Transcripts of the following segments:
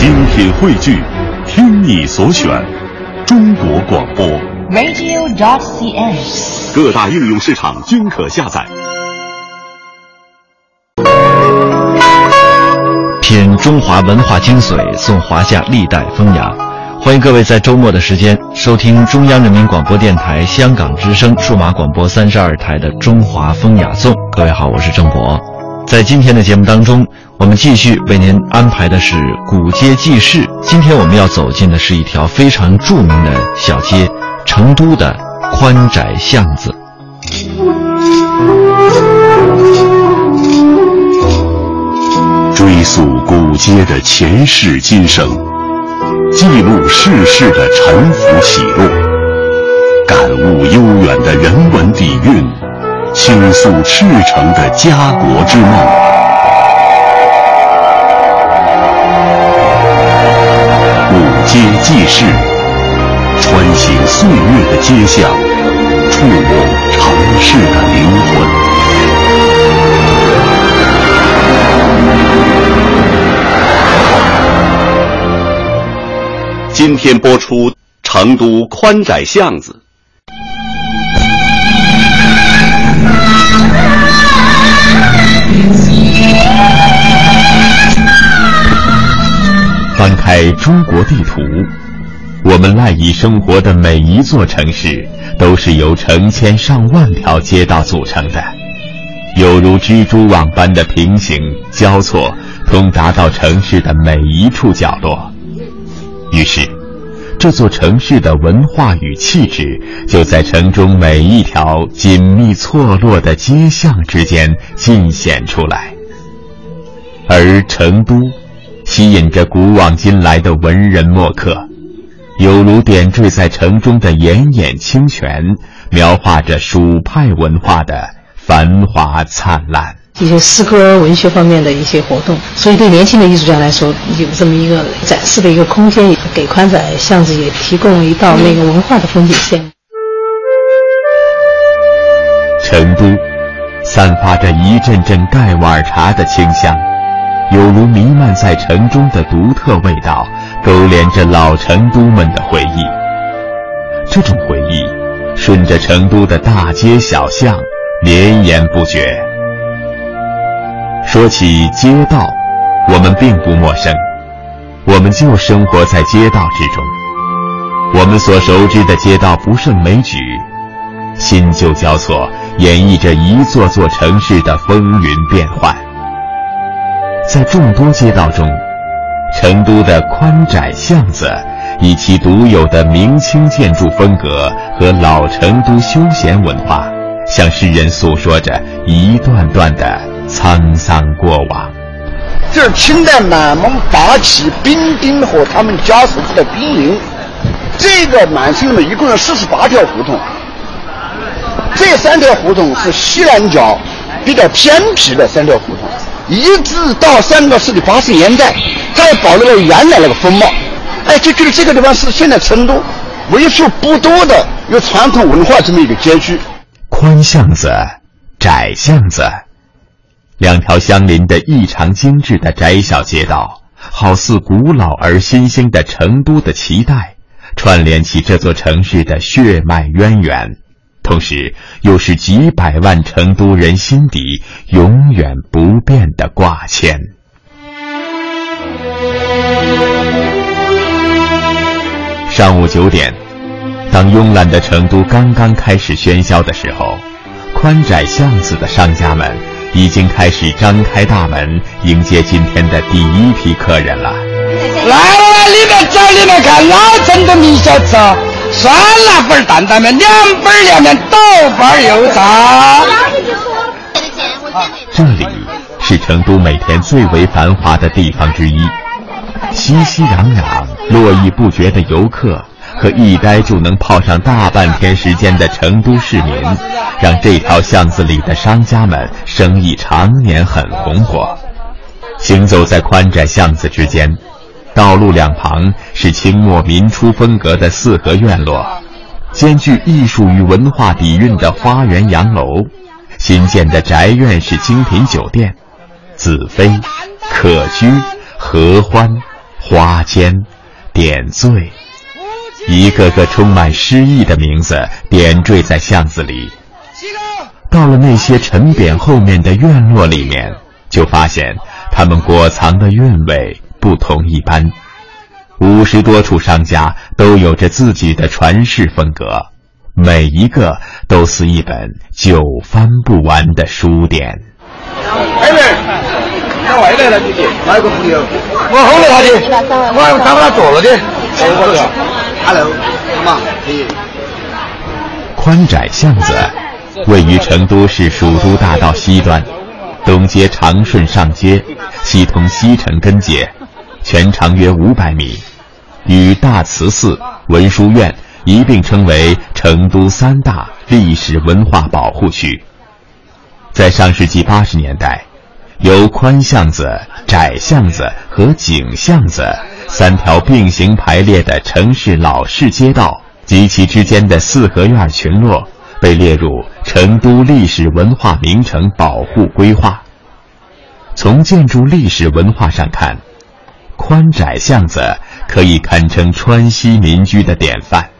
精品汇聚，听你所选，中国广播。radio.dot.cn，。各大应用市场均可下载。品中华文化精髓，颂华夏历代风雅。欢迎各位在周末的时间收听中央人民广播电台香港之声数码广播三十二台的《中华风雅颂》。各位好，我是郑博。在今天的节目当中，我们继续为您安排的是古街记事。今天我们要走进的是一条非常著名的小街——成都的宽窄巷子。追溯古街的前世今生，记录世事的沉浮起落，感悟悠远的人文底蕴，倾诉赤诚的家国之梦。古街记事，穿行岁月的街巷，触摸城市的灵魂。今天播出成都宽窄巷子。翻开中国地图，我们赖以生活的每一座城市，都是由成千上万条街道组成的，犹如蜘蛛网般的平行交错，通达到城市的每一处角落。于是，这座城市的文化与气质就在城中每一条紧密错落的街巷之间尽显出来。而成都，吸引着古往今来的文人墨客，犹如点缀在城中的炎眼清泉，描画着蜀派文化的繁华灿烂。一些诗歌文学方面的一些活动，所以对年轻的艺术家来说，有这么一个展示的一个空间，给宽窄巷子也提供了一道那个文化的风景线。成都散发着一阵阵盖碗茶的清香，犹如弥漫在城中的独特味道，勾连着老成都们的回忆。这种回忆顺着成都的大街小巷绵延不绝。说起街道，我们并不陌生，我们就生活在街道之中。我们所熟知的街道不胜枚举，新旧交错，演绎着一座座城市的风云变幻。在众多街道中，成都的宽窄巷子，以其独有的明清建筑风格和老成都休闲文化，向世人诉说着一段段的沧桑过往。这是清代满蒙八旗兵丁和他们家属的兵营。这个满清呢，一共有四十八条胡同。这三条胡同是西南角比较偏僻的三条胡同，一直到三个世纪八十年代，它还保留了原来那个风貌。哎，就觉得这个地方是现在成都为数不多的有传统文化这么一个街区。宽巷子，窄巷子。两条相邻的异常精致的窄小街道，好似古老而新兴的成都的脐带，串联起这座城市的血脉渊源，同时又是几百万成都人心底永远不变的挂牵。上午九点，当慵懒的成都刚刚开始喧嚣的时候，宽窄巷子的商家们。已经开始张开大门迎接今天的第一批客人了。来来，里面找里面看老成都米小吃，酸辣粉担担面，凉粉凉面，豆瓣油炸。这里是成都每天最为繁华的地方之一，熙熙攘攘、络绎不绝的游客和一待就能泡上大半天时间的成都市民。让这条巷子里的商家们生意常年很红火。行走在宽窄巷子之间，道路两旁是清末民初风格的四合院落，兼具艺术与文化底蕴的花园洋楼，新建的宅院式精品酒店，子非、可居、合欢、花间、点缀，一个个充满诗意的名字点缀在巷子里。到了那些陈匾后面的院落里面，就发现他们裹藏的韵味不同一般。五十多处商家都有着自己的传世风格，每一个都似一本久翻不完的书典。哎妹，到外来了姐姐，哪有个朋友？我后来他的，我坐了的。Hello，妈，可以。宽窄巷子位于成都市蜀都大道西端，东接长顺上街，西通西城根街，全长约五百米。与大慈寺、文殊院一并称为成都三大历史文化保护区。在上世纪八十年代，由宽巷子、窄巷子和井巷子三条并行排列的城市老式街道及其之间的四合院群落，被列入成都历史文化名城保护规划。从建筑历史文化上看，宽窄巷子。可以堪称川西民居的典范。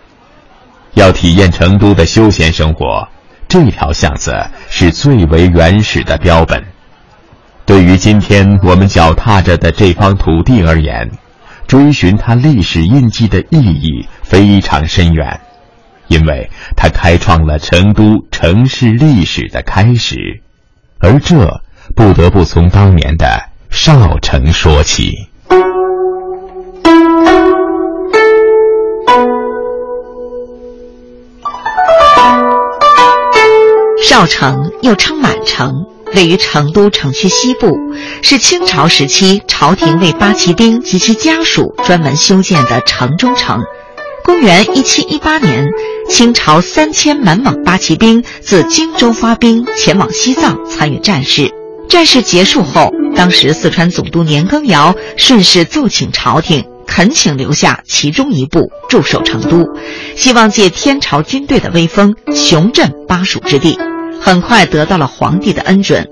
要体验成都的休闲生活，这条巷子是最为原始的标本。对于今天我们脚踏着的这方土地而言，追寻它历史印记的意义非常深远，因为它开创了成都城市历史的开始，而这不得不从当年的少城说起。少城又称满城，位于成都城区西部，是清朝时期朝廷为八旗兵及其家属专门修建的城中城。公元一七一八年，清朝三千满蒙八旗兵自荆州发兵前往西藏参与战事。战事结束后，当时四川总督年羹尧顺势奏请朝廷，恳请留下其中一部驻守成都，希望借天朝军队的威风，雄镇巴蜀之地。很快得到了皇帝的恩准，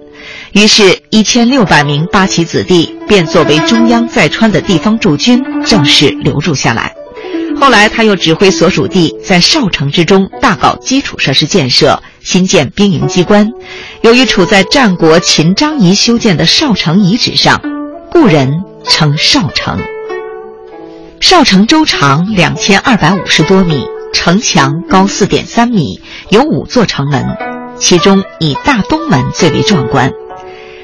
于是，一千六百名八旗子弟便作为中央在川的地方驻军，正式留驻下来。后来，他又指挥所属地在少城之中大搞基础设施建设，新建兵营机关。由于处在战国秦张仪修建的少城遗址上，故人称少城。少城周长两千二百五十多米，城墙高四点三米，有五座城门。其中以大东门最为壮观，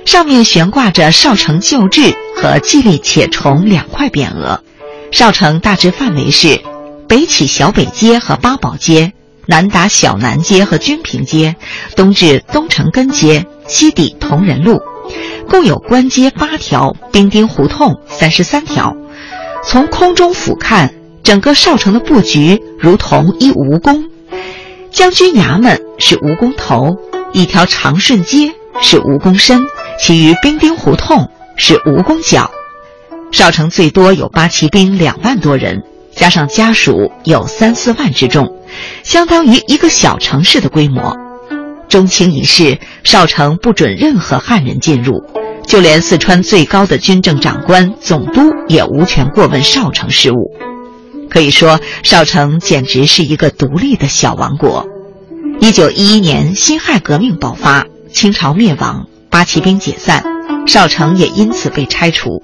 上面悬挂着少城旧制和蓟立且重两块匾额。少城大致范围是：北起小北街和八宝街，南达小南街和均平街，东至东城根街，西抵同仁路，共有关街八条，兵丁胡同三十三条。从空中俯瞰，整个少城的布局如同一蜈蚣。将军衙门是蜈蚣头，一条长顺街是蜈蚣身，其余兵丁胡同是蜈蚣脚。少城最多有八旗兵两万多人，加上家属有三四万之众，相当于一个小城市的规模。中清一世，少城不准任何汉人进入，就连四川最高的军政长官总督也无权过问少城事务。可以说，少城简直是一个独立的小王国。一九一一年，辛亥革命爆发，清朝灭亡，八旗兵解散，少城也因此被拆除。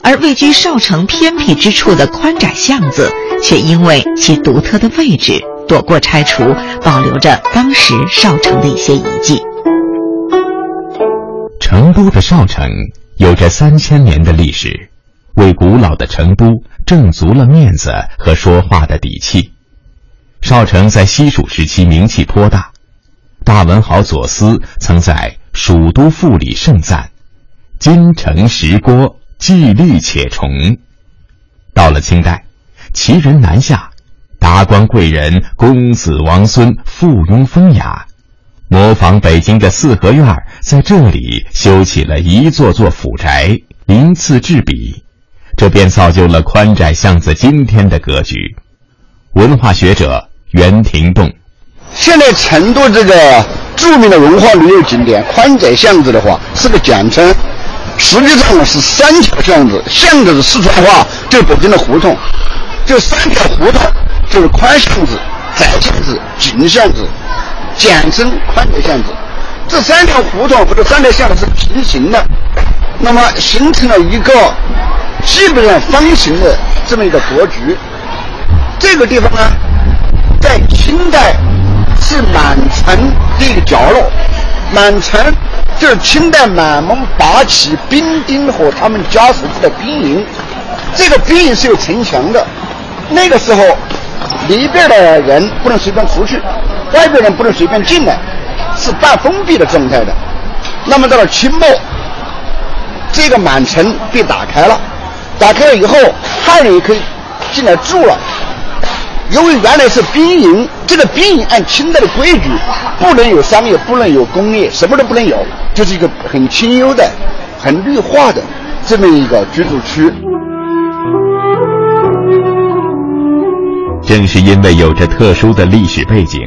而位居少城偏僻之处的宽窄巷子，却因为其独特的位置，躲过拆除，保留着当时少城的一些遗迹。成都的少城有着三千年的历史。为古老的成都挣足了面子和说话的底气。少城在西蜀时期名气颇大，大文豪左思曾在《蜀都赋》里盛赞：“金城石郭，既立且重。”到了清代，奇人南下，达官贵人、公子王孙附庸风雅，模仿北京的四合院，在这里修起了一座座府宅，鳞次栉比。这便造就了宽窄巷子今天的格局。文化学者袁廷栋，现在成都这个著名的文化旅游景点宽窄巷子的话，是个简称，实际上呢是三条巷子，巷子是四川话，就是北京的胡同，这三条胡同就是宽巷子、窄巷子、紧巷子，简称宽窄巷子。这三条胡同或者三条巷子是平行的，那么形成了一个基本上方形的这么一个格局。这个地方呢，在清代是满城的一个角落。满城就是清代满蒙八旗兵丁和他们家属的兵营。这个兵营是有城墙的，那个时候里边的人不能随便出去，外边人不能随便进来，是半封闭的状态的。那么到了清末，这个满城被打开了，打开了以后，汉人也可以进来住了。因为原来是兵营，这个兵营按清代的规矩，不能有商业，不能有工业，什么都不能有，就是一个很清幽的、很绿化的这么一个居住区。正是因为有着特殊的历史背景，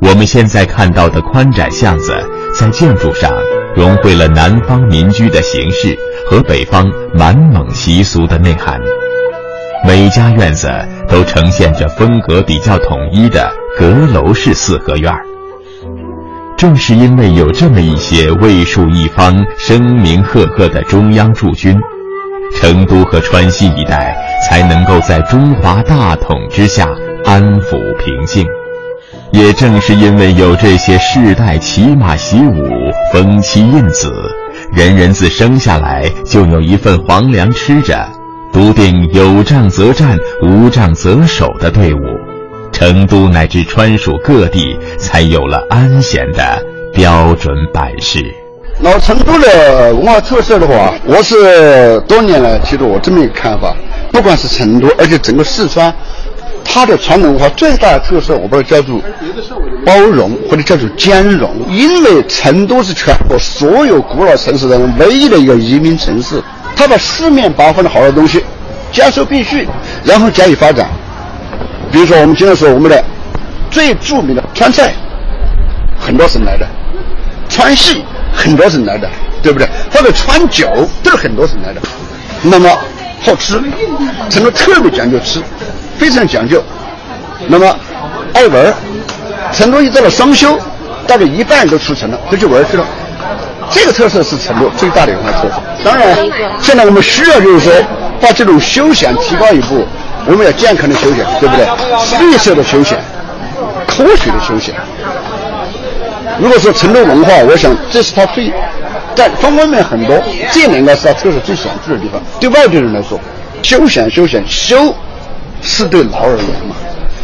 我们现在看到的宽窄巷子，在建筑上融汇了南方民居的形式和北方满蒙习俗的内涵。每家院子都呈现着风格比较统一的阁楼式四合院正是因为有这么一些卫戍一方、声名赫赫的中央驻军，成都和川西一带才能够在中华大统之下安抚平静。也正是因为有这些世代骑马习武、封妻印子，人人自生下来就有一份皇粮吃着。笃定有仗则战，无仗则守的队伍，成都乃至川蜀各地才有了安闲的标准版式。老成都的文化特色的话，我是多年来提出我这么一个看法：，不管是成都，而且整个四川，它的传统文化最大的特色，我把它叫做包容或者叫做兼容。因为成都是全国所有古老城市当中唯一的一个移民城市。他把四面八方的好的东西兼收并蓄，然后加以发展。比如说，我们经常说我们的最著名的川菜，很多省来的；川戏很多省来的，对不对？或者川酒都是很多省来的。那么好吃，成都特别讲究吃，非常讲究。那么爱玩，成都一到了双休，大概一半都出城了，都去玩去了。这个特色是成都最大的文化特色。当然，现在我们需要就是说，把这种休闲提高一步。我们要健康的休闲，对不对？绿色的休闲，科学的休闲。如果说成都文化，我想这是它最在方方面面很多，这两个是它特色最显著的地方。对外地人来说，休闲休闲休是对劳而言嘛，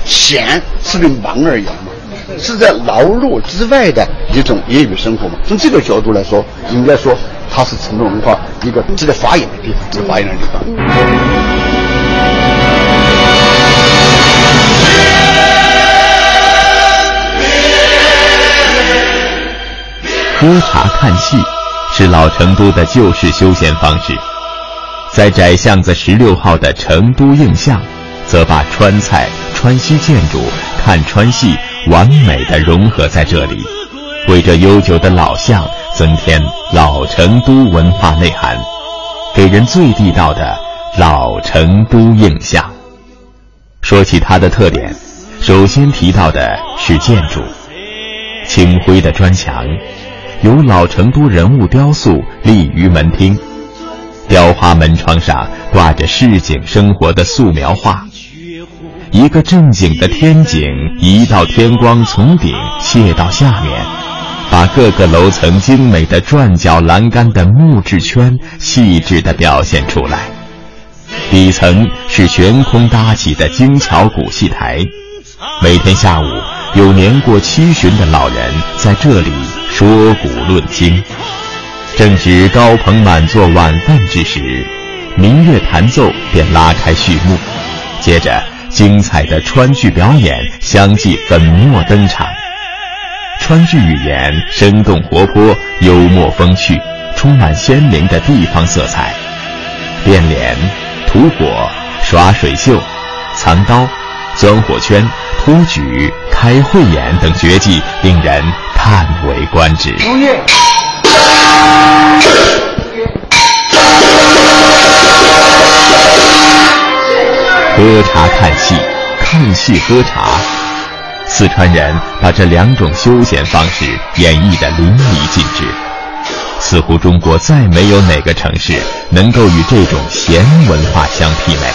闲是对忙而言嘛。是在劳碌之外的一种业余生活嘛？从这个角度来说，应该说它是成都文化一个值得发扬的地方，值得发扬的地方。喝茶看戏是老成都的旧式休闲方式，在窄巷子十六号的成都映象，则把川菜、川西建筑、看川戏。完美的融合在这里，为这悠久的老巷增添老成都文化内涵，给人最地道的老成都印象。说起它的特点，首先提到的是建筑，青灰的砖墙，有老成都人物雕塑立于门厅，雕花门窗上挂着市井生活的素描画。一个正经的天井，一道天光从顶泻到下面，把各个楼层精美的转角栏杆的木质圈细致地表现出来。底层是悬空搭起的精巧古戏台，每天下午有年过七旬的老人在这里说古论今。正值高朋满座晚饭之时，民乐弹奏便拉开序幕，接着。精彩的川剧表演相继粉墨登场，川剧语言生动活泼、幽默风趣，充满鲜明的地方色彩。变脸、吐火、耍水袖、藏刀、钻火圈、托举、开慧眼等绝技，令人叹为观止。喝茶看戏，看戏喝茶。四川人把这两种休闲方式演绎得淋漓尽致，似乎中国再没有哪个城市能够与这种闲文化相媲美。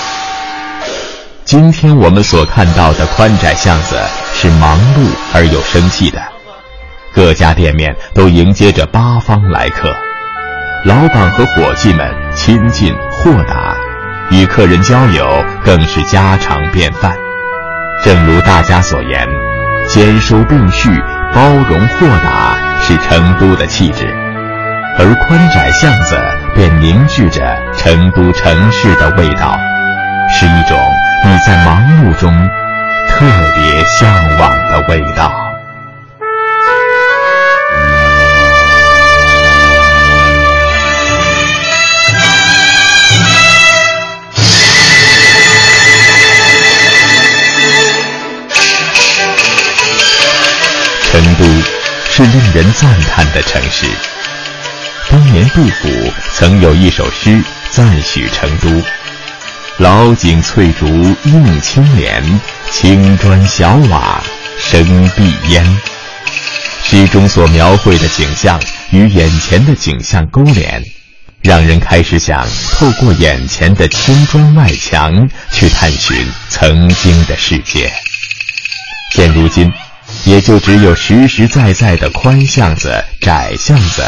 今天我们所看到的宽窄巷子是忙碌而又生气的，各家店面都迎接着八方来客，老板和伙计们亲近豁达，与客人交流更是家常便饭。正如大家所言。兼收并蓄、包容豁达是成都的气质，而宽窄巷子便凝聚着成都城市的味道，是一种你在忙碌中特别向往的味道。是令人赞叹的城市。当年杜甫曾有一首诗赞许成都：“老井翠竹映青莲，青砖小瓦生碧烟。”诗中所描绘的景象与眼前的景象勾连，让人开始想透过眼前的青砖外墙去探寻曾经的世界。现如今。也就只有实实在在的宽巷子、窄巷子，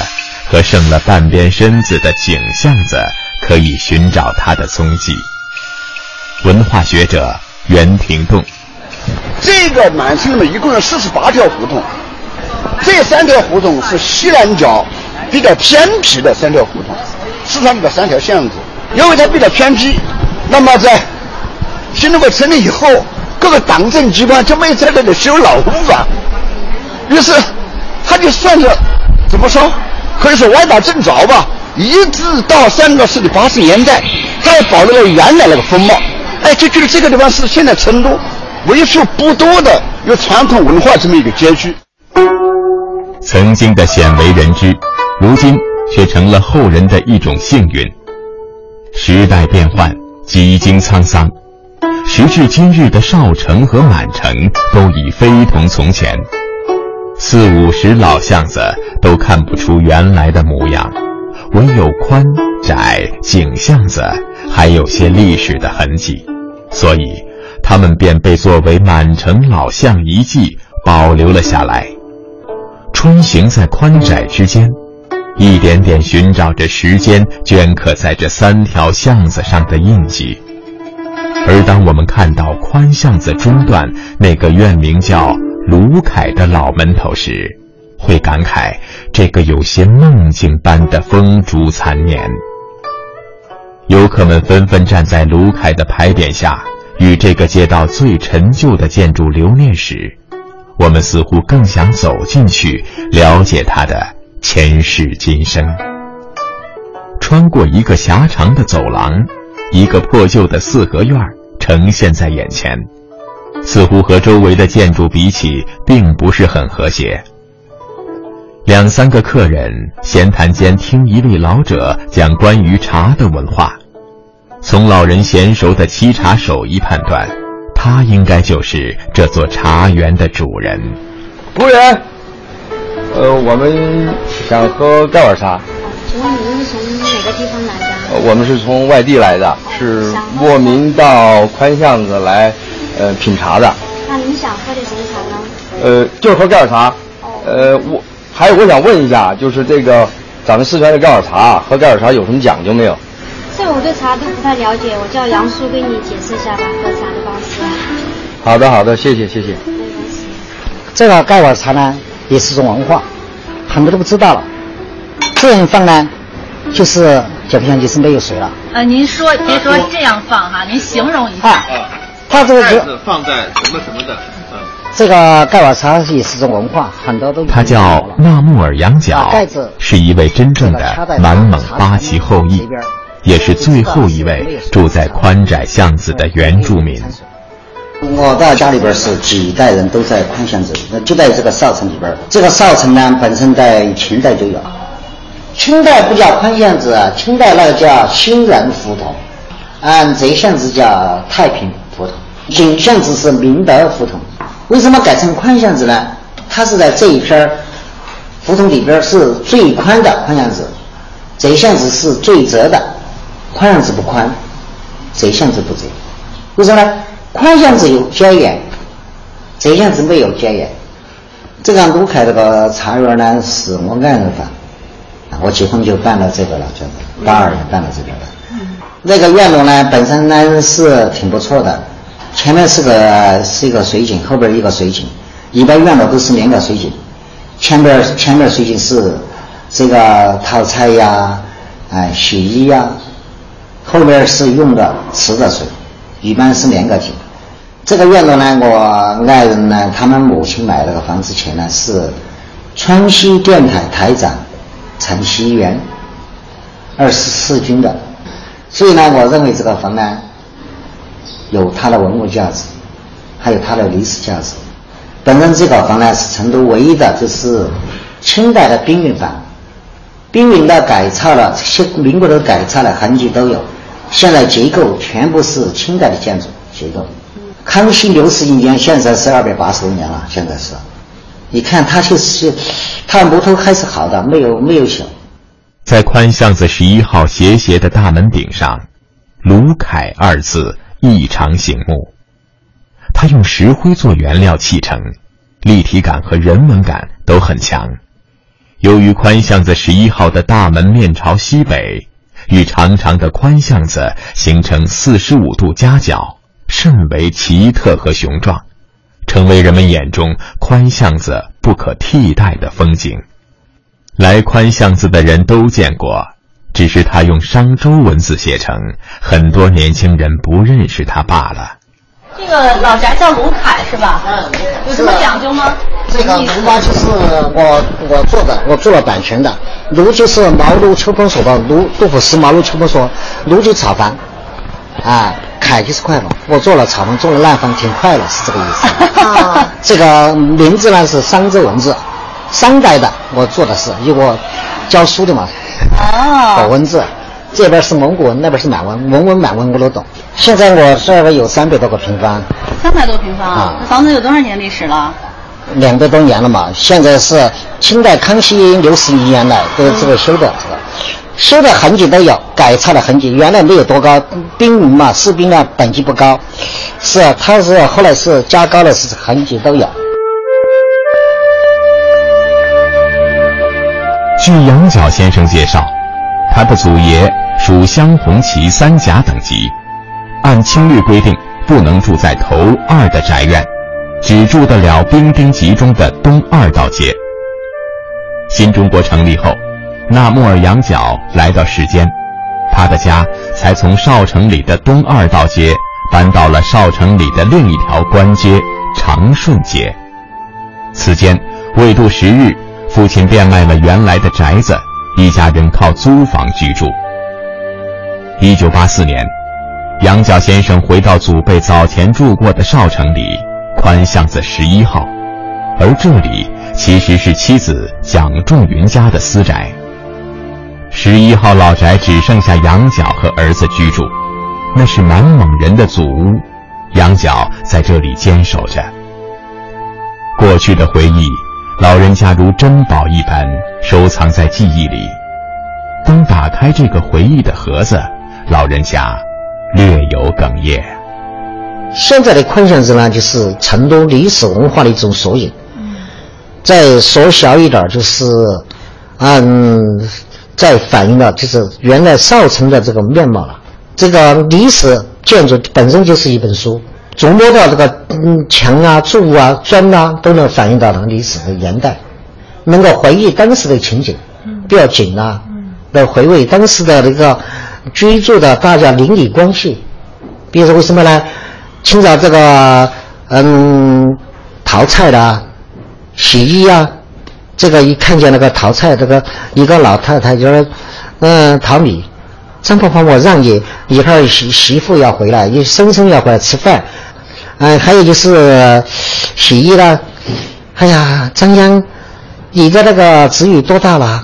和剩了半边身子的井巷子，可以寻找它的踪迹。文化学者袁廷栋，这个满清呢，一共有四十八条胡同，这三条胡同是西南角比较偏僻的三条胡同，四川的三条巷子，因为它比较偏僻，那么在新中国成立以后。各个党政机关就没在这里修牢房，于是他就算着怎么说，可以说歪打正着吧。一直到三个世纪八十年代，他还保留了原来那个风貌。哎，就觉得这个地方是现在成都为数不多的有传统文化这么一个街区。曾经的鲜为人知，如今却成了后人的一种幸运。时代变换，几经沧桑。时至今日的少城和满城都已非同从前，四五十老巷子都看不出原来的模样，唯有宽窄井巷子还有些历史的痕迹，所以它们便被作为满城老巷遗迹保留了下来。穿行在宽窄之间，一点点寻找着时间镌刻在这三条巷子上的印记。而当我们看到宽巷子中段那个院名叫卢凯的老门头时，会感慨这个有些梦境般的风烛残年。游客们纷纷站在卢凯的牌匾下，与这个街道最陈旧的建筑留念时，我们似乎更想走进去了解它的前世今生。穿过一个狭长的走廊，一个破旧的四合院儿。呈现在眼前，似乎和周围的建筑比起，并不是很和谐。两三个客人闲谈间，听一位老者讲关于茶的文化。从老人娴熟的沏茶手艺判断，他应该就是这座茶园的主人。服务员，呃，我们想喝盖碗茶。请问您是从哪个地方来的？我们是从外地来的，是莫名到宽巷子来，呃，品茶的。那您想喝点什么茶呢？呃，就是喝盖碗茶。呃，我还有我想问一下，就是这个咱们四川的盖碗茶，喝盖碗茶有什么讲究没有？这我对茶都不太了解，我叫杨叔给你解释一下吧，喝茶的方式。好的，好的，谢谢，谢谢。这个盖碗茶呢，也是一种文化，很多都不知道了。这样放呢，就是。就不像就是没有水了。呃，您说别说这样放哈，您形容一下。啊，它这个盖子放在什么什么的？嗯，这个盖瓦茶也是种文化，很多都。他叫纳木尔羊角，是一位真正的满蒙八旗后裔，也是最后一位住在宽窄巷子的原住民。我的家里边是几代人都在宽巷子，那就在这个少城里边。这个少城呢，本身在秦代就有。清代不叫宽巷子，清代那个叫新人胡同。按窄巷子叫太平胡同，井巷子是明德胡同。为什么改成宽巷子呢？它是在这一片胡同里边是最宽的宽巷子，窄巷子是最窄的，宽巷子不宽，窄巷子不窄。为什么呢？宽巷子有家园，这巷子没有家园。这个鲁凯这个茶园呢，是我爱人房，我结婚就办了这个了，就是八二年搬到这边了。那个院落呢，本身呢是挺不错的，前面是个是一个水井，后边一个水井，一般院落都是两个水井，前边前面水井是这个淘菜呀，哎洗衣呀，后边是用的池的水，一般是两个井。这个院落呢，我爱人呢，他们母亲买这个房子前呢，是川西电台台长陈锡元二十四军的，所以呢，我认为这个房呢，有它的文物价值，还有它的历史价值。本身这个房呢，是成都唯一的，就是清代的兵营房，兵营的改造了，这些民国的改造的痕迹都有，现在结构全部是清代的建筑结构。康熙六十一年，现在是二百八十多年了。现在是，你看他就是，他木头还是好的，没有没有朽。在宽巷子十一号斜斜的大门顶上，“卢凯”二字异常醒目。它用石灰做原料砌成，立体感和人文感都很强。由于宽巷子十一号的大门面朝西北，与长长的宽巷子形成四十五度夹角。甚为奇特和雄壮，成为人们眼中宽巷子不可替代的风景。来宽巷子的人都见过，只是他用商周文字写成，很多年轻人不认识他罢了。这个老宅叫卢凯是吧？嗯，有什么讲究吗？这个卢嘛，就是我我做的，我做了版权的。卢就是茅庐秋风所的卢，杜甫诗茅庐秋风所，卢就草房，啊。凯就是快嘛，我做了草房，做了烂房，挺快乐，是这个意思。啊，这个名字呢是商周文字，商代的，我做的是，因为我教书的嘛。哦。搞文字，这边是蒙古文，那边是满文，文文满文我都懂。现在我这边有三百多个平方。三百多平方啊！房子有多少年历史了？两百多年了嘛，现在是清代康熙六十一年来都这个修的这个。修的痕迹都有，改造的痕迹，原来没有多高，兵营嘛，士兵呢等级不高，是啊，他是后来是加高了，是痕迹都有。据杨角先生介绍，他的祖爷属镶红旗三甲等级，按清律规定不能住在头二的宅院，只住得了兵丁集中的东二道街。新中国成立后。纳木尔羊角来到世间，他的家才从少城里的东二道街搬到了少城里的另一条官街长顺街。此间未度十日，父亲变卖了原来的宅子，一家人靠租房居住。一九八四年，羊角先生回到祖辈早前住过的少城里宽巷子十一号，而这里其实是妻子蒋仲云家的私宅。十一号老宅只剩下羊角和儿子居住，那是满蒙人的祖屋，羊角在这里坚守着。过去的回忆，老人家如珍宝一般收藏在记忆里。当打开这个回忆的盒子，老人家略有哽咽。现在的宽巷子呢，就是成都历史文化的一种缩影。再缩小一点，就是，嗯。再反映了就是原来少城的这个面貌了。这个历史建筑本身就是一本书，琢磨到这个嗯墙啊、柱啊、砖啊，都能反映到那个历史的年代，能够回忆当时的情景，比较紧啊，来回味当时的那个居住的大家邻里关系。比如说为什么呢？清朝这个嗯淘菜的、洗衣啊。这个一看见那个淘菜，这个一个老太太就说，嗯，淘米，张婆婆，我让你一会儿媳媳妇要回来，你生生要回来吃饭，嗯，还有就是洗衣了，哎呀，张江，你的那个子女多大了？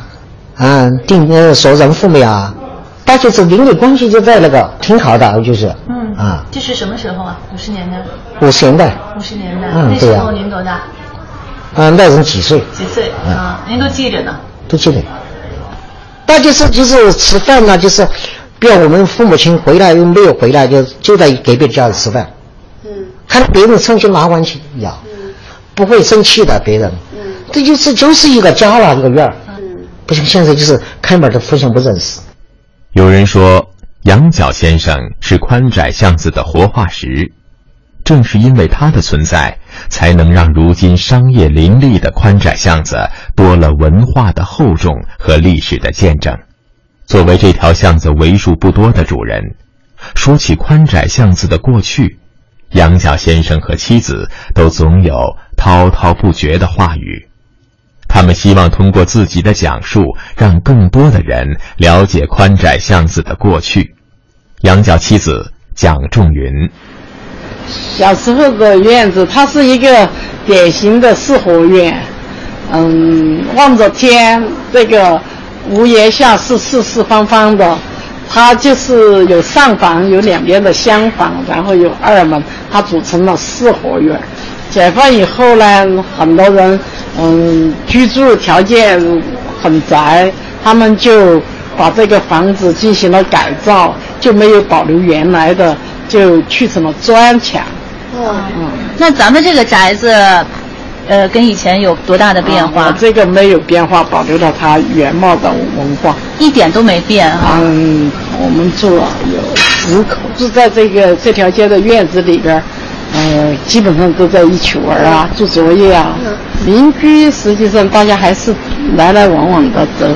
啊，定呃说人父没有？大家是邻里关系就在那个挺好的，就是嗯啊，这是什么时候啊？五十年代。五十年代，五十年代，嗯那时候您多大？嗯，那人几岁？几岁嗯啊？您都记着呢。都记得。那就是就是吃饭呢，就是，比如我们父母亲回来又没有回来，就就在隔壁家里吃饭。嗯看到别人上去拿碗去要，不会生气的别人。嗯这就是就是一个家了，一个院儿。不像现在就是开门都互相不认识。有人说，羊角先生是宽窄巷子的活化石，正是因为他的存在，才能让如今商业林立的宽窄巷子多了文化的厚重和历史的见证。作为这条巷子为数不多的主人，说起宽窄巷子的过去，杨角先生和妻子都总有滔滔不绝的话语。他们希望通过自己的讲述，让更多的人了解宽窄巷子的过去。杨角妻子蒋仲云，小时候的院子，它是一个典型的四合院，嗯，望着天，这个屋檐下是四四方方的，它就是有上房，有两边的厢房，然后有二门，它组成了四合院。解放以后呢，很多人嗯居住条件很窄，他们就把这个房子进行了改造，就没有保留原来的，就去成了砖墙。哦，那咱们这个宅子，呃，跟以前有多大的变化？啊这个没有变化，保留了它原貌的文化，一点都没变啊。嗯，我们住了有十口，住在这个这条街的院子里边，呃，基本上都在一起玩啊，做作业啊。邻居实际上大家还是来来往往的，的，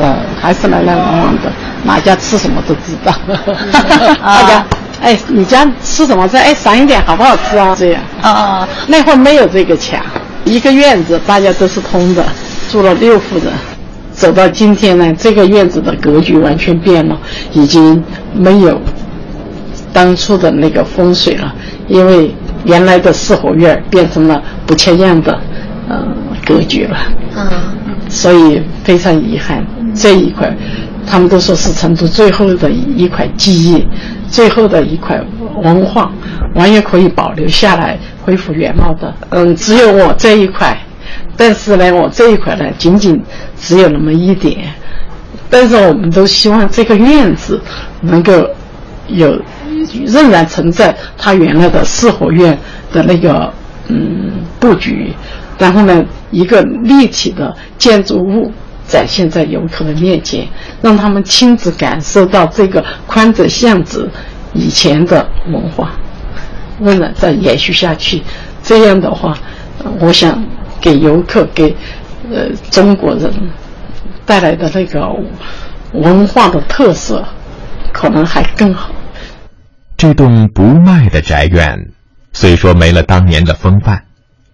呃，还是来来往往的，哪家吃什么都知道。大家，哎，你家吃什么菜？哎，赏一点好不好吃啊？这样。啊啊！那会儿没有这个墙，一个院子大家都是通的，住了六户人。走到今天呢，这个院子的格局完全变了，已经没有当初的那个风水了，因为原来的四合院变成了不切样的呃格局了。嗯，所以非常遗憾这一块，他们都说是成都最后的一块记忆，最后的一块文化，完全可以保留下来，恢复原貌的。嗯，只有我这一块，但是呢，我这一块呢，仅仅只有那么一点。但是我们都希望这个院子能够有仍然存在它原来的四合院的那个嗯布局，然后呢，一个立体的建筑物展现在游客的面前，让他们亲自感受到这个宽窄巷子以前的文化，为了再延续下去。这样的话，我想给游客、给呃中国人带来的那个文化的特色，可能还更好。这栋不卖的宅院，虽说没了当年的风范，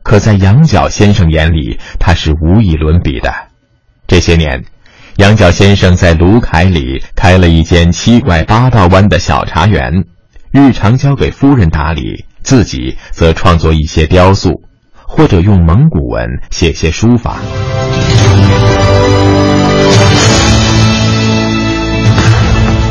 可在羊角先生眼里，它是无以伦比的。这些年，羊角先生在卢凯里开了一间七拐八道弯的小茶园，日常交给夫人打理，自己则创作一些雕塑，或者用蒙古文写些书法。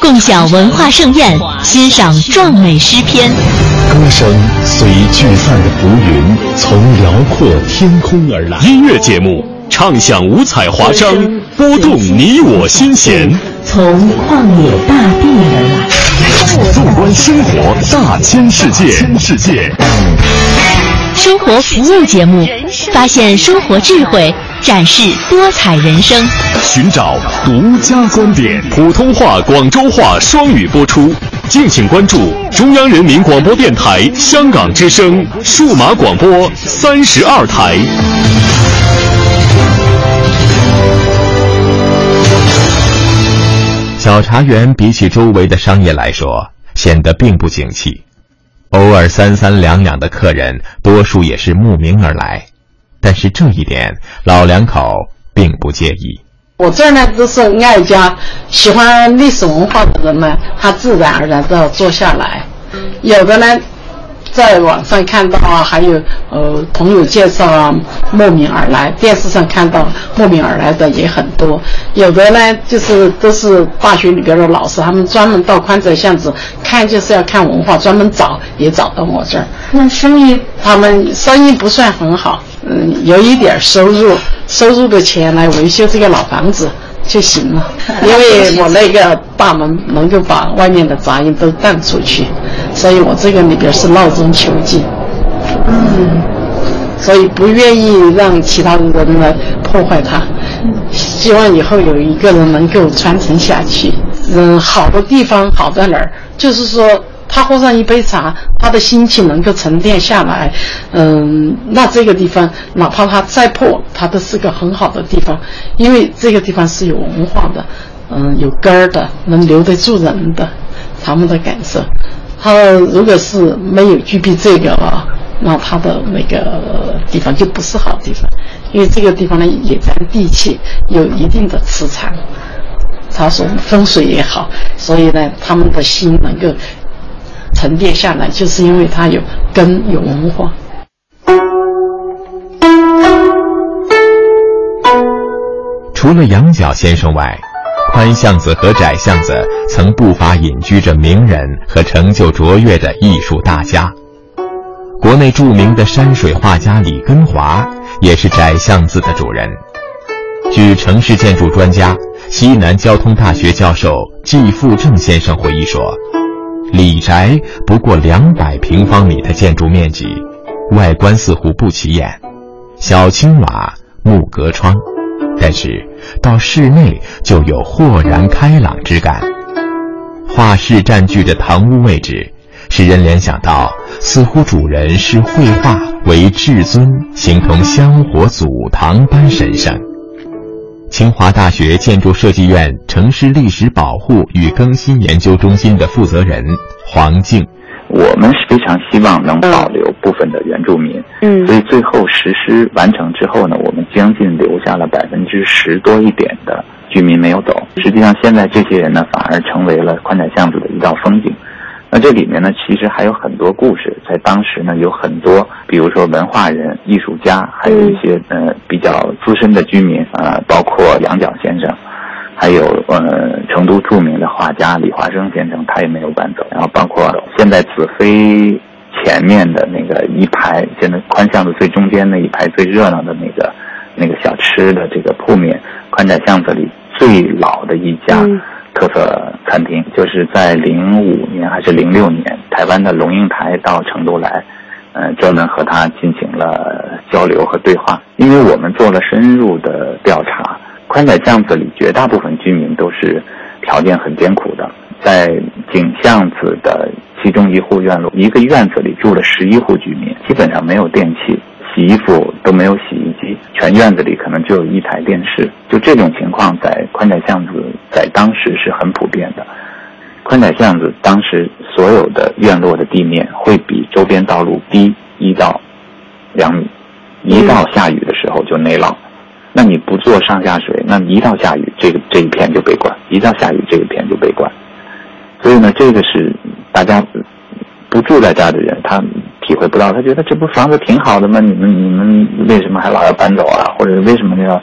共享文化盛宴，欣赏壮美诗篇。歌声随聚散的浮云，从辽阔天空而来。音乐节目畅享五彩华章，拨动你我心弦。从旷野大地而来。纵观生活大千世界，世界。生活服务节目，发现生活智慧，展示多彩人生，寻找独家观点。普通话、广州话双语播出，敬请关注中央人民广播电台香港之声数码广播三十二台。小茶园比起周围的商业来说，显得并不景气。偶尔三三两两的客人，多数也是慕名而来，但是这一点老两口并不介意。我这儿呢都是爱家，喜欢历史文化的人呢，他自然而然都要坐下来。有的呢。在网上看到啊，还有呃朋友介绍啊，慕名而来；电视上看到慕名而来的也很多。有的呢，就是都是大学里边的老师，他们专门到宽窄巷子看，就是要看文化，专门找也找到我这儿。那生意他们生意不算很好，嗯，有一点收入，收入的钱来维修这个老房子。就行了，因为我那个大门能够把外面的杂音都荡出去，所以我这个里边是闹中求静，嗯，所以不愿意让其他的人来破坏它，希望以后有一个人能够传承下去。嗯，好的地方好在哪儿？就是说。他喝上一杯茶，他的心情能够沉淀下来，嗯，那这个地方哪怕它再破，它都是个很好的地方，因为这个地方是有文化的，嗯，有根儿的，能留得住人的，他们的感受。他如果是没有具备这个啊，那他的那个地方就不是好地方，因为这个地方呢也占地气，有一定的磁场，他说风水也好，所以呢，他们的心能够。沉淀下来，就是因为它有根有文化。除了羊角先生外，宽巷子和窄巷子曾不乏隐居着名人和成就卓越的艺术大家。国内著名的山水画家李根华也是窄巷子的主人。据城市建筑专家、西南交通大学教授季富正先生回忆说。李宅不过两百平方米的建筑面积，外观似乎不起眼，小青瓦、木格窗，但是到室内就有豁然开朗之感。画室占据着堂屋位置，使人联想到似乎主人视绘画为至尊，形同香火祖堂般神圣。清华大学建筑设计院城市历史保护与更新研究中心的负责人黄静，我们是非常希望能保留部分的原住民，嗯，所以最后实施完成之后呢，我们将近留下了百分之十多一点的居民没有走。实际上，现在这些人呢，反而成为了宽窄巷子的一道风景。那这里面呢，其实还有很多故事。在当时呢，有很多，比如说文化人、艺术家，还有一些呃比较资深的居民啊，包括杨角先生，还有呃成都著名的画家李华生先生，他也没有搬走。然后包括现在子飞前面的那个一排，现在宽巷子最中间那一排最热闹的那个那个小吃的这个铺面，宽窄巷子里最老的一家。特色餐厅就是在零五年还是零六年，台湾的龙应台到成都来，嗯，专门和他进行了交流和对话。因为我们做了深入的调查，宽窄巷子里绝大部分居民都是条件很艰苦的，在井巷子的其中一户院落，一个院子里住了十一户居民，基本上没有电器。洗衣服都没有洗衣机，全院子里可能只有一台电视。就这种情况，在宽窄巷子在当时是很普遍的。宽窄巷子当时所有的院落的地面会比周边道路低一到两米，一到下雨的时候就内涝。那你不做上下水，那一到下雨，这个这一片就被灌；一到下雨，这一片就被灌。所以呢，这个是大家不住在家的人，他。体会不到，他觉得这不房子挺好的吗？你们你们为什么还老要搬走啊？或者为什么要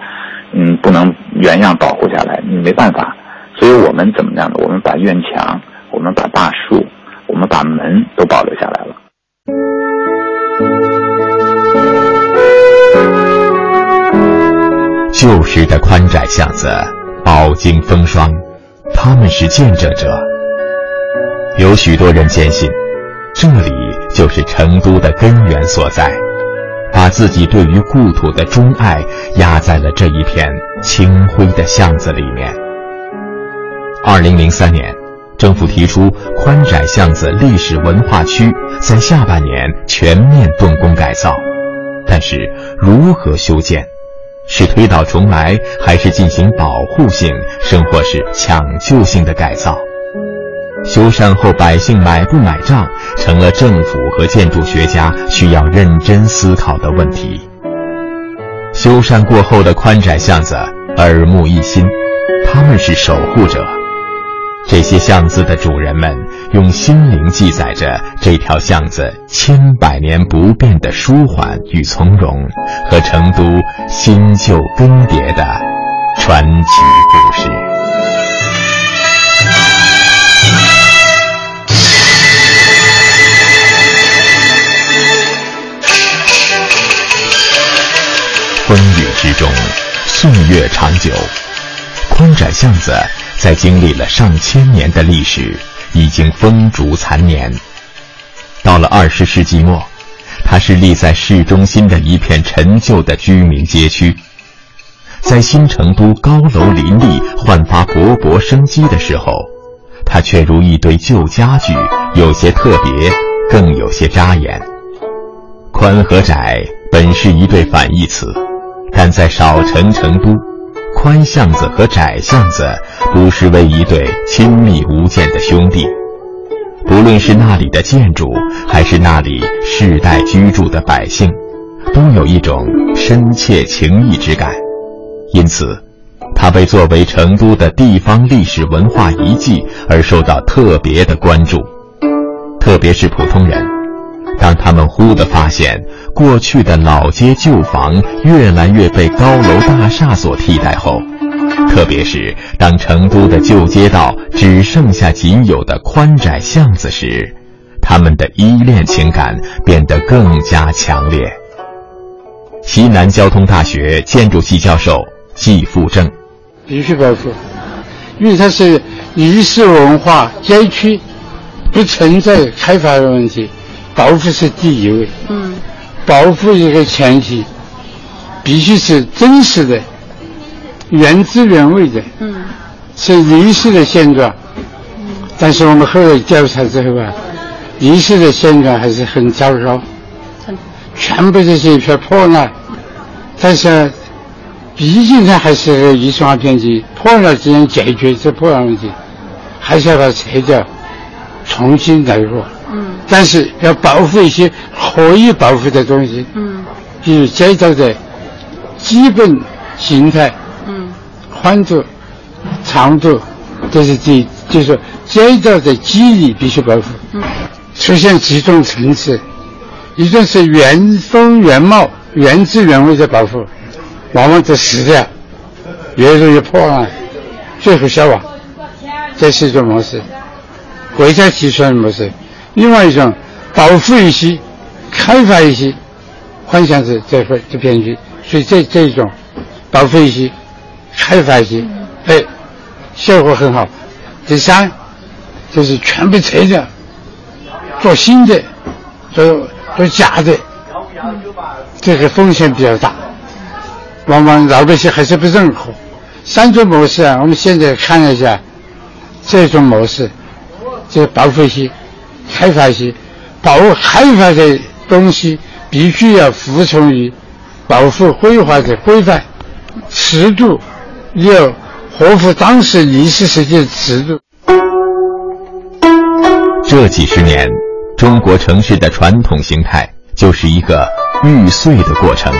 嗯不能原样保护下来？你没办法，所以我们怎么样呢？我们把院墙，我们把大树，我们把门都保留下来了。旧时的宽窄巷子，饱经风霜，他们是见证者。有许多人坚信，这里。就是成都的根源所在，把自己对于故土的钟爱压在了这一片清灰的巷子里面。二零零三年，政府提出宽窄巷子历史文化区在下半年全面动工改造，但是如何修建？是推倒重来，还是进行保护性，甚或是抢救性的改造？修缮后，百姓买不买账，成了政府和建筑学家需要认真思考的问题。修缮过后的宽窄巷子，耳目一新，他们是守护者。这些巷子的主人们，用心灵记载着这条巷子千百年不变的舒缓与从容，和成都新旧更迭的传奇故事。风雨之中，岁月长久。宽窄巷子在经历了上千年的历史，已经风烛残年。到了二十世纪末，它是立在市中心的一片陈旧的居民街区。在新成都高楼林立、焕发勃勃生机的时候，它却如一堆旧家具，有些特别，更有些扎眼。宽和窄本是一对反义词。但在少城成都，宽巷子和窄巷子不失为一对亲密无间的兄弟。不论是那里的建筑，还是那里世代居住的百姓，都有一种深切情谊之感。因此，它被作为成都的地方历史文化遗迹而受到特别的关注，特别是普通人。他们忽地发现，过去的老街旧房越来越被高楼大厦所替代后，特别是当成都的旧街道只剩下仅有的宽窄巷子时，他们的依恋情感变得更加强烈。西南交通大学建筑系教授季富正：必须保护，因为它是历史文化街区，不存在开发的问题。保护是第一位，嗯，保护一个前提，必须是真实的、原汁原味的，嗯，是历史的现状。嗯但是我们后来调查之后啊，历史的现状还是很糟糕，全部这是一片破烂。但是，毕竟它还是个艺术化片区，破烂只能解决这破烂问题，还是要把它拆掉，重新来过。嗯，但是要保护一些可以保护的东西，嗯，比如街道的基本形态，嗯，宽度、长度，这是第，就是说街道的肌理必须保护。嗯，出现几种层次，一种是原封原貌、原汁原味的保护，往往都死掉，越容易破烂，最后消亡，这是一种模式，国家提出来的模式。另外一种，保护一些，开发一些，幻想是这块这片区，所以这这一种，保护一些，开发一些，哎，效果很好。第三，就是全部拆掉，做新的，做做假的，这个风险比较大，往往老百姓还是不认可。三种模式啊，我们现在看一下，这种模式，就保护一些。开发一些保护开发的东西，必须要服从于保护规划的规范尺度，要合乎当时历史时期的尺度。这几十年，中国城市的传统形态就是一个玉碎的过程。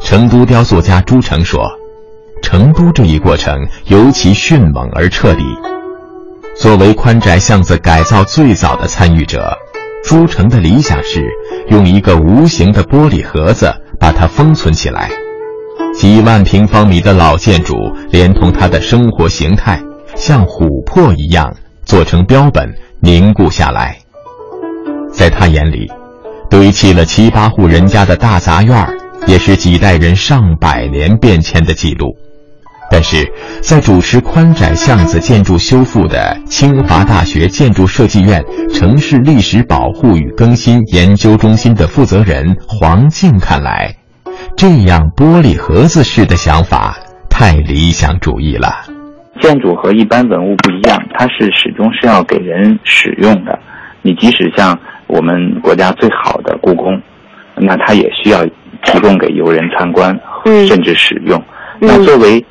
成都雕塑家朱成说：“成都这一过程尤其迅猛而彻底。”作为宽窄巷子改造最早的参与者，朱成的理想是用一个无形的玻璃盒子把它封存起来。几万平方米的老建筑，连同它的生活形态，像琥珀一样做成标本凝固下来。在他眼里，堆砌了七八户人家的大杂院，也是几代人上百年变迁的记录。但是在主持宽窄巷子建筑修复的清华大学建筑设计院城市历史保护与更新研究中心的负责人黄静看来，这样玻璃盒子式的想法太理想主义了。建筑和一般文物不一样，它是始终是要给人使用的。你即使像我们国家最好的故宫，那它也需要提供给游人参观，甚至使用。那作为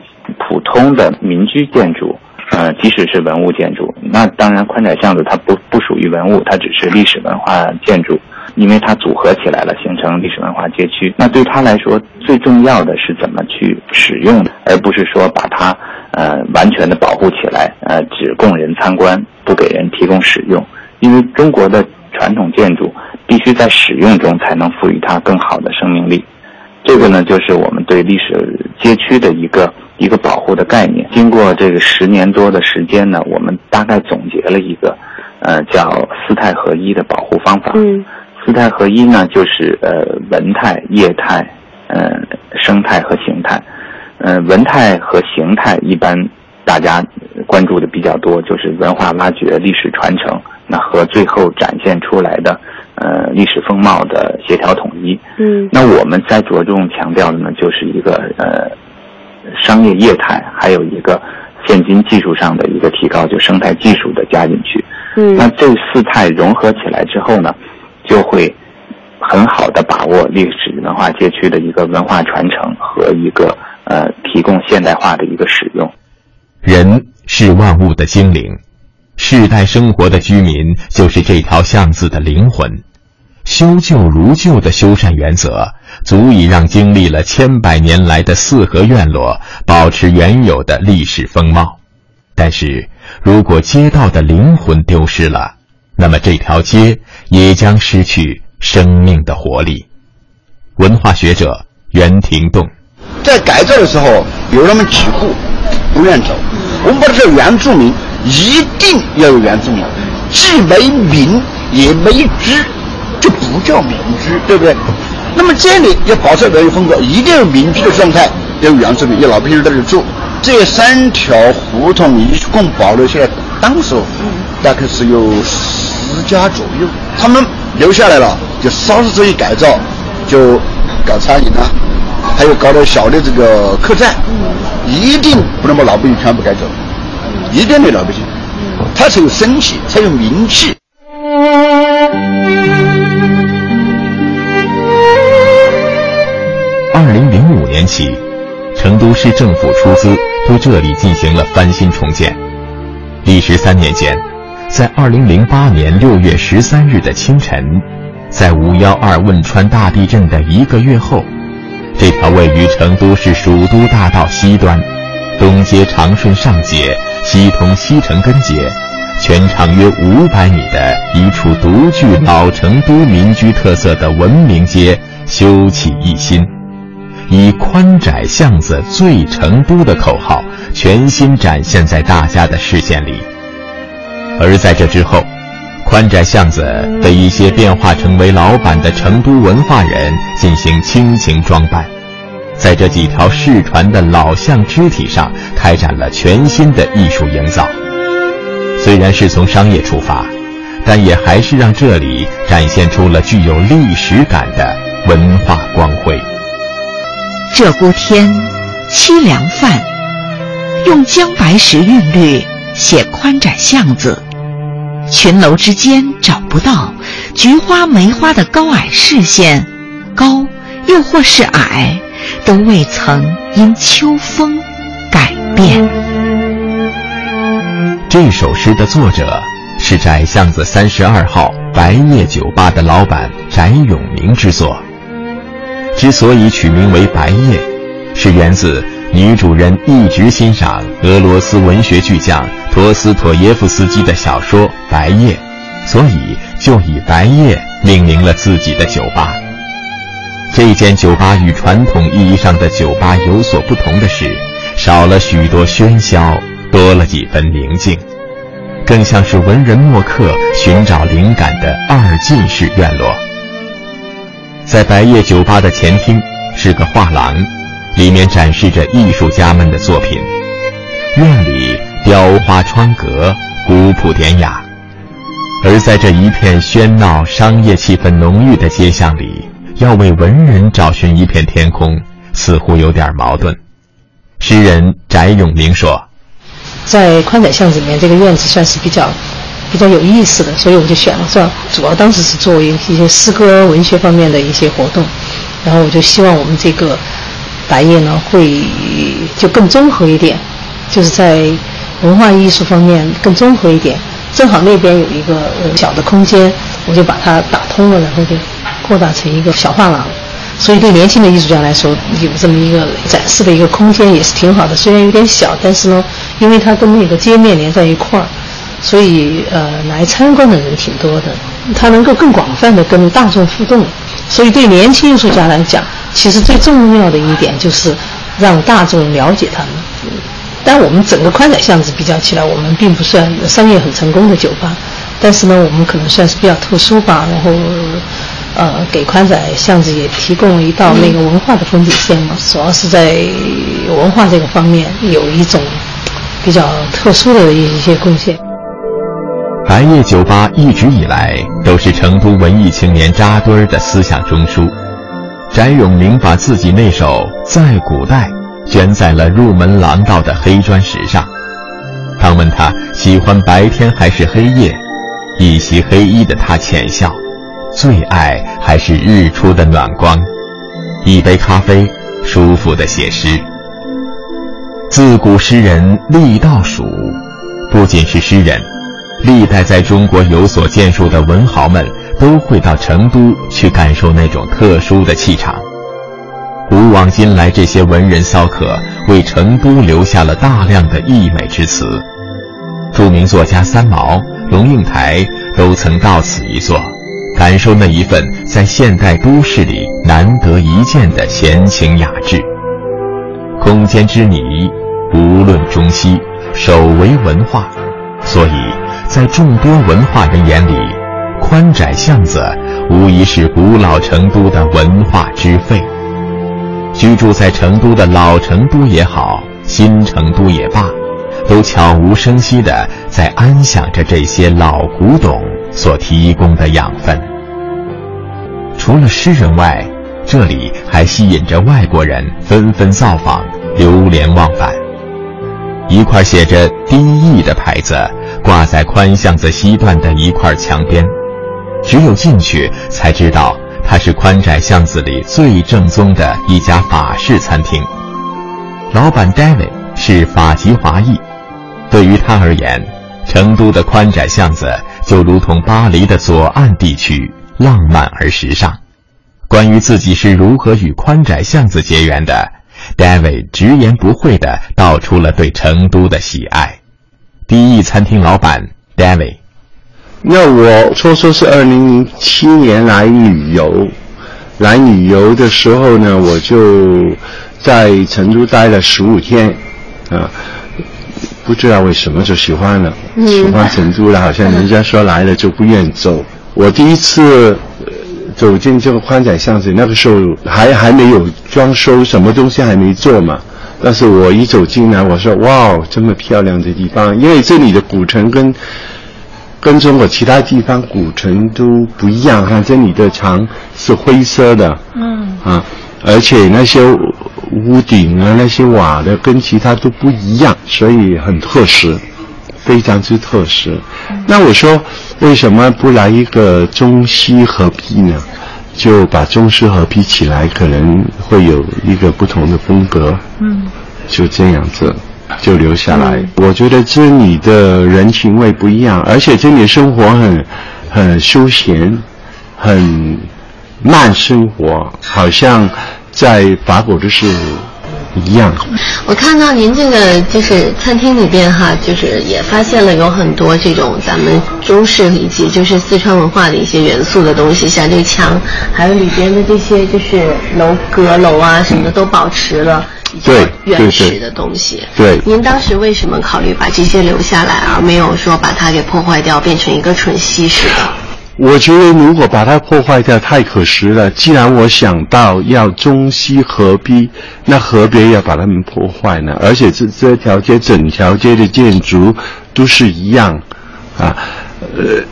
通的民居建筑，呃，即使是文物建筑，那当然宽窄巷子它不不属于文物，它只是历史文化建筑，因为它组合起来了，形成历史文化街区。那对他来说，最重要的是怎么去使用，而不是说把它呃完全的保护起来，呃，只供人参观，不给人提供使用。因为中国的传统建筑必须在使用中才能赋予它更好的生命力。这个呢，就是我们对历史街区的一个一个保护的概念。经过这个十年多的时间呢，我们大概总结了一个，呃，叫四态合一的保护方法。嗯，四态合一呢，就是呃文态、业态、呃生态和形态。呃，文态和形态一般大家关注的比较多，就是文化挖掘、历史传承，那和最后展现出来的。呃，历史风貌的协调统一。嗯，那我们在着重强调的呢，就是一个呃商业业态，还有一个现今技术上的一个提高，就生态技术的加进去。嗯，那这四态融合起来之后呢，就会很好的把握历史文化街区的一个文化传承和一个呃提供现代化的一个使用。人是万物的精灵，世代生活的居民就是这条巷子的灵魂。修旧如旧的修缮原则，足以让经历了千百年来的四合院落保持原有的历史风貌。但是，如果街道的灵魂丢失了，那么这条街也将失去生命的活力。文化学者袁廷栋，在改造的时候，有那么几户不愿走。我们把它叫原住民，一定要有原住民，既为民也为知。不叫民居，对不对？那么这里要保持原有风格，一定要民居的状态，要有原住民，要老百姓在这里住。这三条胡同一共保留下来，当时大概是有十家左右。他们留下来了，就稍事这一改造，就搞餐饮啊，还有搞点小的这个客栈。一定不能把老百姓全部赶走，一定得老百姓，他才有生气，才有名气。二零零五年起，成都市政府出资对这里进行了翻新重建。历时三年间，在二零零八年六月十三日的清晨，在五幺二汶川大地震的一个月后，这条位于成都市蜀都大道西端，东接长顺上街，西通西城根街，全长约五百米的一处独具老成都民居特色的文明街修葺一新。以“宽窄巷子最成都”的口号，全新展现在大家的视线里。而在这之后，宽窄巷子的一些变化成为老板的成都文化人进行倾情装扮，在这几条世传的老巷肢体上开展了全新的艺术营造。虽然是从商业出发，但也还是让这里展现出了具有历史感的文化光辉。鹧鸪天，凄凉饭，用姜白石韵律写宽窄巷子，群楼之间找不到菊花梅花的高矮视线，高又或是矮，都未曾因秋风改变。这首诗的作者是窄巷子三十二号白夜酒吧的老板翟永明之作。之所以取名为《白夜》，是源自女主人一直欣赏俄罗斯文学巨匠陀思妥耶夫斯基的小说《白夜》，所以就以《白夜》命名了自己的酒吧。这间酒吧与传统意义上的酒吧有所不同的是，少了许多喧嚣，多了几分宁静，更像是文人墨客寻找灵感的二进式院落。在白夜酒吧的前厅是个画廊，里面展示着艺术家们的作品。院里雕花窗格，古朴典雅。而在这一片喧闹、商业气氛浓郁的街巷里，要为文人找寻一片天空，似乎有点矛盾。诗人翟永明说：“在宽窄巷子里面，这个院子算是比较比较有意思的，所以我就选了这。主要当时是作为一些诗歌、文学方面的一些活动，然后我就希望我们这个白夜呢，会就更综合一点。”就是在文化艺术方面更综合一点，正好那边有一个小的空间，我就把它打通了，然后就扩大成一个小画廊。所以对年轻的艺术家来说，有这么一个展示的一个空间也是挺好的。虽然有点小，但是呢，因为它跟那个街面连在一块儿，所以呃来参观的人挺多的。他能够更广泛的跟大众互动，所以对年轻艺术家来讲，其实最重要的一点就是让大众了解他们。但我们整个宽窄巷子比较起来，我们并不算商业很成功的酒吧，但是呢，我们可能算是比较特殊吧。然后，呃，给宽窄巷子也提供了一道那个文化的风景线嘛，主要是在文化这个方面有一种比较特殊的一些贡献。白夜酒吧一直以来都是成都文艺青年扎堆儿的思想中枢。翟永明把自己那首《在古代》。卷在了入门廊道的黑砖石上。当问他喜欢白天还是黑夜，一袭黑衣的他浅笑，最爱还是日出的暖光。一杯咖啡，舒服的写诗。自古诗人历道蜀，不仅是诗人，历代在中国有所建树的文豪们都会到成都去感受那种特殊的气场。古往今来，这些文人骚客为成都留下了大量的溢美之词。著名作家三毛、龙应台都曾到此一坐，感受那一份在现代都市里难得一见的闲情雅致。空间之谜，无论中西，首为文化。所以在众多文化人眼里，宽窄巷子无疑是古老成都的文化之肺。居住在成都的老成都也好，新成都也罢，都悄无声息地在安享着这些老古董所提供的养分。除了诗人外，这里还吸引着外国人纷纷造访、流连忘返。一块写着“低 E” ”的牌子挂在宽巷子西段的一块墙边，只有进去才知道。它是宽窄巷子里最正宗的一家法式餐厅，老板 David 是法籍华裔。对于他而言，成都的宽窄巷子就如同巴黎的左岸地区，浪漫而时尚。关于自己是如何与宽窄巷子结缘的，David 直言不讳地道出了对成都的喜爱。第一餐厅老板 David。那我说说是二零零七年来旅游，来旅游的时候呢，我就在成都待了十五天，啊，不知道为什么就喜欢了，喜欢成都了，好像人家说来了就不愿走。我第一次走进这个宽窄巷子，那个时候还还没有装修，什么东西还没做嘛。但是我一走进来，我说哇，这么漂亮的地方，因为这里的古城跟。跟中国其他地方古城都不一样哈，这里的墙是灰色的，嗯，啊，而且那些屋顶啊、那些瓦的跟其他都不一样，所以很特殊，非常之特殊。那我说为什么不来一个中西合璧呢？就把中西合璧起来，可能会有一个不同的风格，嗯，就这样子。就留下来。我觉得这里的人情味不一样，而且这里生活很很休闲，很慢生活，好像在法国的是一样。我看到您这个就是餐厅里边哈，就是也发现了有很多这种咱们中式以及就是四川文化的一些元素的东西，像这个墙，还有里边的这些就是楼阁楼啊什么的都保持了。对原始的东西。对，您当时为什么考虑把这些留下来，而没有说把它给破坏掉，变成一个纯西式的？我觉得如果把它破坏掉，太可惜了。既然我想到要中西合璧，那何必要把它们破坏呢？而且这这条街整条街的建筑都是一样，啊，呃。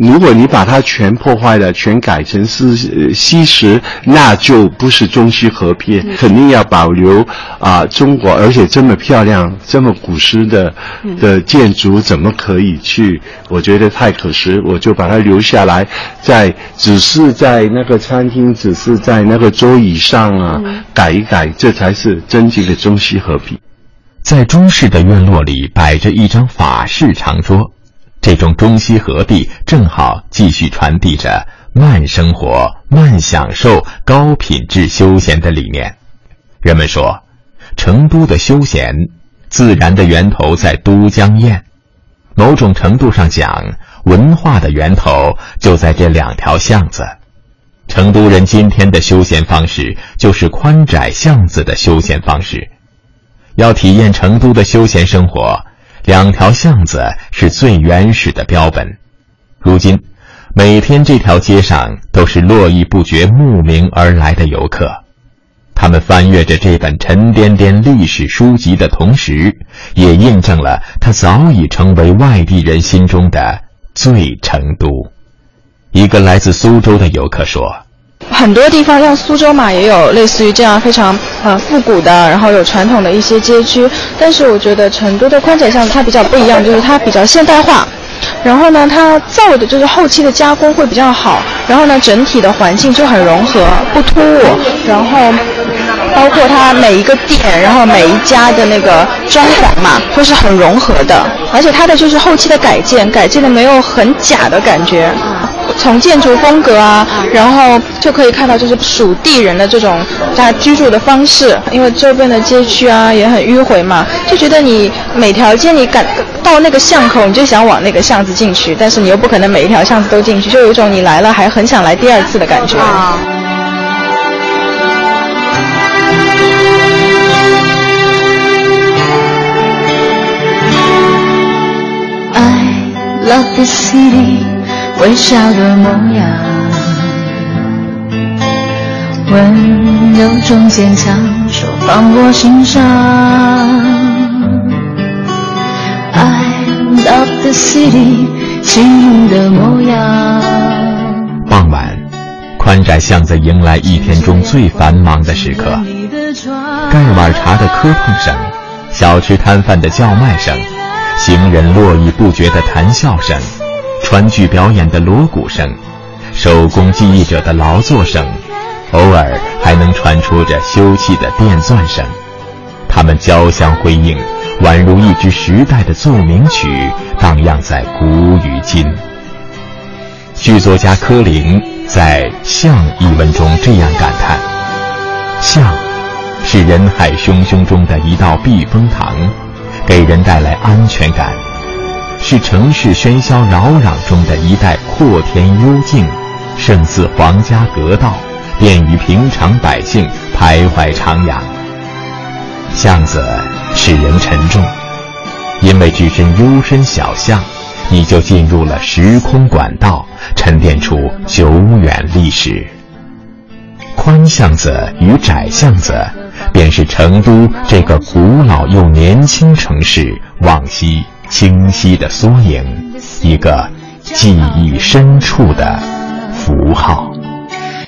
如果你把它全破坏了，全改成是西石，那就不是中西合璧。肯定要保留啊，中国，而且这么漂亮、这么古诗的的建筑，怎么可以去？我觉得太可惜，我就把它留下来，在只是在那个餐厅，只是在那个桌椅上啊改一改，这才是真正的中西合璧。在中式的院落里摆着一张法式长桌。这种中西合璧，正好继续传递着慢生活、慢享受、高品质休闲的理念。人们说，成都的休闲，自然的源头在都江堰。某种程度上讲，文化的源头就在这两条巷子。成都人今天的休闲方式，就是宽窄巷子的休闲方式。要体验成都的休闲生活。两条巷子是最原始的标本，如今，每天这条街上都是络绎不绝慕名而来的游客，他们翻阅着这本沉甸甸历史书籍的同时，也印证了它早已成为外地人心中的最成都。一个来自苏州的游客说。很多地方像苏州嘛，也有类似于这样非常呃复古的，然后有传统的一些街区。但是我觉得成都的宽窄巷子它比较不一样，就是它比较现代化。然后呢，它造的就是后期的加工会比较好。然后呢，整体的环境就很融合，不突兀。然后包括它每一个店，然后每一家的那个装潢嘛，都是很融合的。而且它的就是后期的改建，改建的没有很假的感觉。从建筑风格啊，然后就可以看到，就是属地人的这种他居住的方式。因为周边的街区啊也很迂回嘛，就觉得你每条街你赶到那个巷口，你就想往那个巷子进去，但是你又不可能每一条巷子都进去，就有一种你来了还很想来第二次的感觉。I love this city. 微笑的模样，温柔中坚强，手放我心上。I love the city，晴的模样。傍晚，宽窄巷子迎来一天中最繁忙的时刻。盖碗茶的磕碰声，小吃摊贩的叫卖声，行人络绎不绝的谈笑声。川剧表演的锣鼓声，手工技艺者的劳作声，偶尔还能传出着休憩的电钻声，它们交相辉映，宛如一支时代的奏鸣曲，荡漾在古与今。剧作家柯林在《象》一文中这样感叹：“象，是人海汹汹中的一道避风塘，给人带来安全感。”是城市喧嚣扰攘中的一带阔田幽静，胜似皇家阁道，便于平常百姓徘徊徜徉。巷子使人沉重，因为置身幽深小巷，你就进入了时空管道，沉淀出久远历史。宽巷子与窄巷子，便是成都这个古老又年轻城市往昔。清晰的缩影，一个记忆深处的符号。